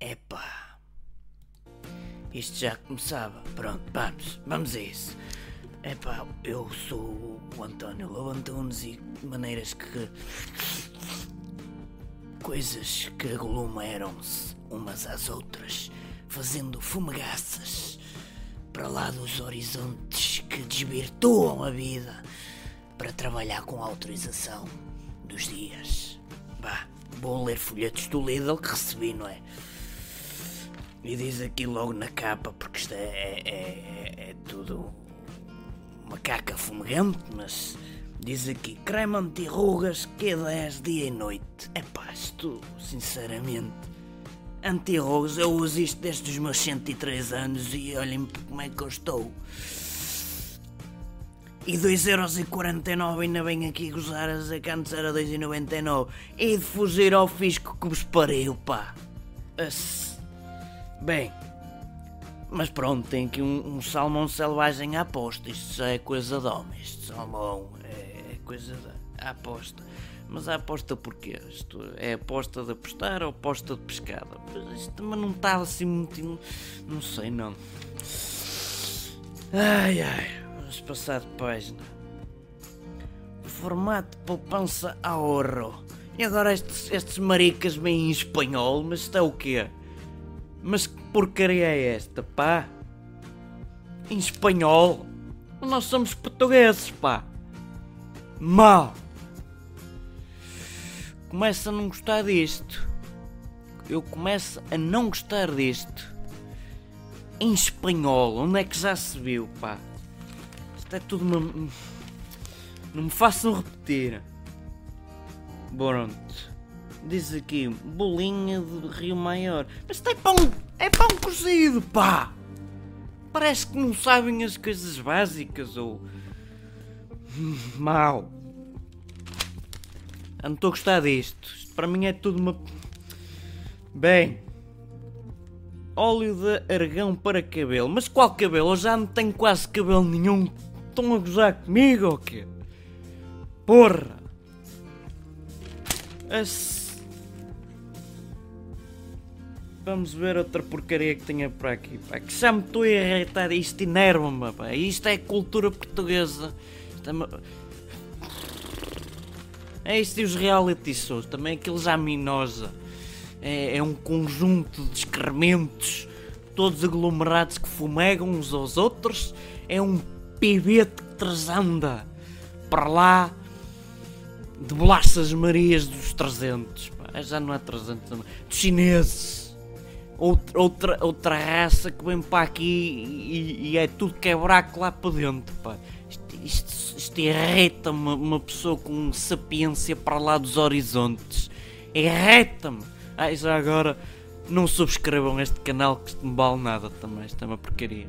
Epa! Isto já começava. Pronto, vamos, vamos a isso. Epá, eu sou o António Lobo Antunes e maneiras que. coisas que aglomeram-se umas às outras, fazendo fumegaças para lá dos horizontes que desvirtuam a vida para trabalhar com a autorização dos dias. Bah, vou ler folhetos do Lidl que recebi, não é? E diz aqui logo na capa, porque isto é, é, é, é tudo uma caca fumegante, mas diz aqui creme anti-rugas Q10 dia e noite. É pá, isto, sinceramente, anti-rugas, eu uso isto desde os meus 103 anos e olhem como é que eu estou. E 2,49€ ainda vem aqui gozar a dizer que antes era 2,99€. E de fugir ao fisco que vos pariu, pá. As- Bem, mas pronto, tem aqui um, um salmão selvagem à aposta. Isto já é coisa de homem. Isto salmão é, é coisa da aposta. Mas a aposta porquê? Isto é aposta de apostar ou aposta de pescada? Pois isto também não está assim muito. Não sei não. Ai ai, vamos passar de página. Formato de poupança ahorro. E agora estes, estes maricas vêm em espanhol, mas isto é o quê? Mas que porcaria é esta, pá? Em espanhol? Nós somos portugueses, pá. Mal. Começo a não gostar disto. Eu começo a não gostar disto. Em espanhol, onde é que já se viu, pá? Isto é tudo uma... Não me façam repetir. Pronto. Diz aqui, bolinha de Rio Maior. Mas isto é pão, é pão cozido, pá! Parece que não sabem as coisas básicas ou. Mal. Eu não estou a gostar disto. Isto para mim é tudo uma. Bem. Óleo de argão para cabelo. Mas qual cabelo? Eu já não tenho quase cabelo nenhum. Estão a gozar comigo ou quê? Porra! As- Vamos ver outra porcaria que tenha por aqui. Pá, que já me estou a irritar. Isto enerva-me. pá. Isto é cultura portuguesa. Isto é, é isto e os reality shows. Também aqueles à minosa. É, é um conjunto de excrementos. Todos aglomerados que fumegam uns aos outros. É um pivete que transanda para lá de bolachas Marias dos 300. Pá. Já não é 300, não. dos chineses. Outra, outra, outra raça que vem para aqui e, e é tudo quebraco lá para dentro. Pá. Isto, isto, isto irrita-me uma pessoa com sapiência para lá dos horizontes. Irrita-me. Ai, já agora não subscrevam este canal que isto não vale nada também. Isto é uma porcaria.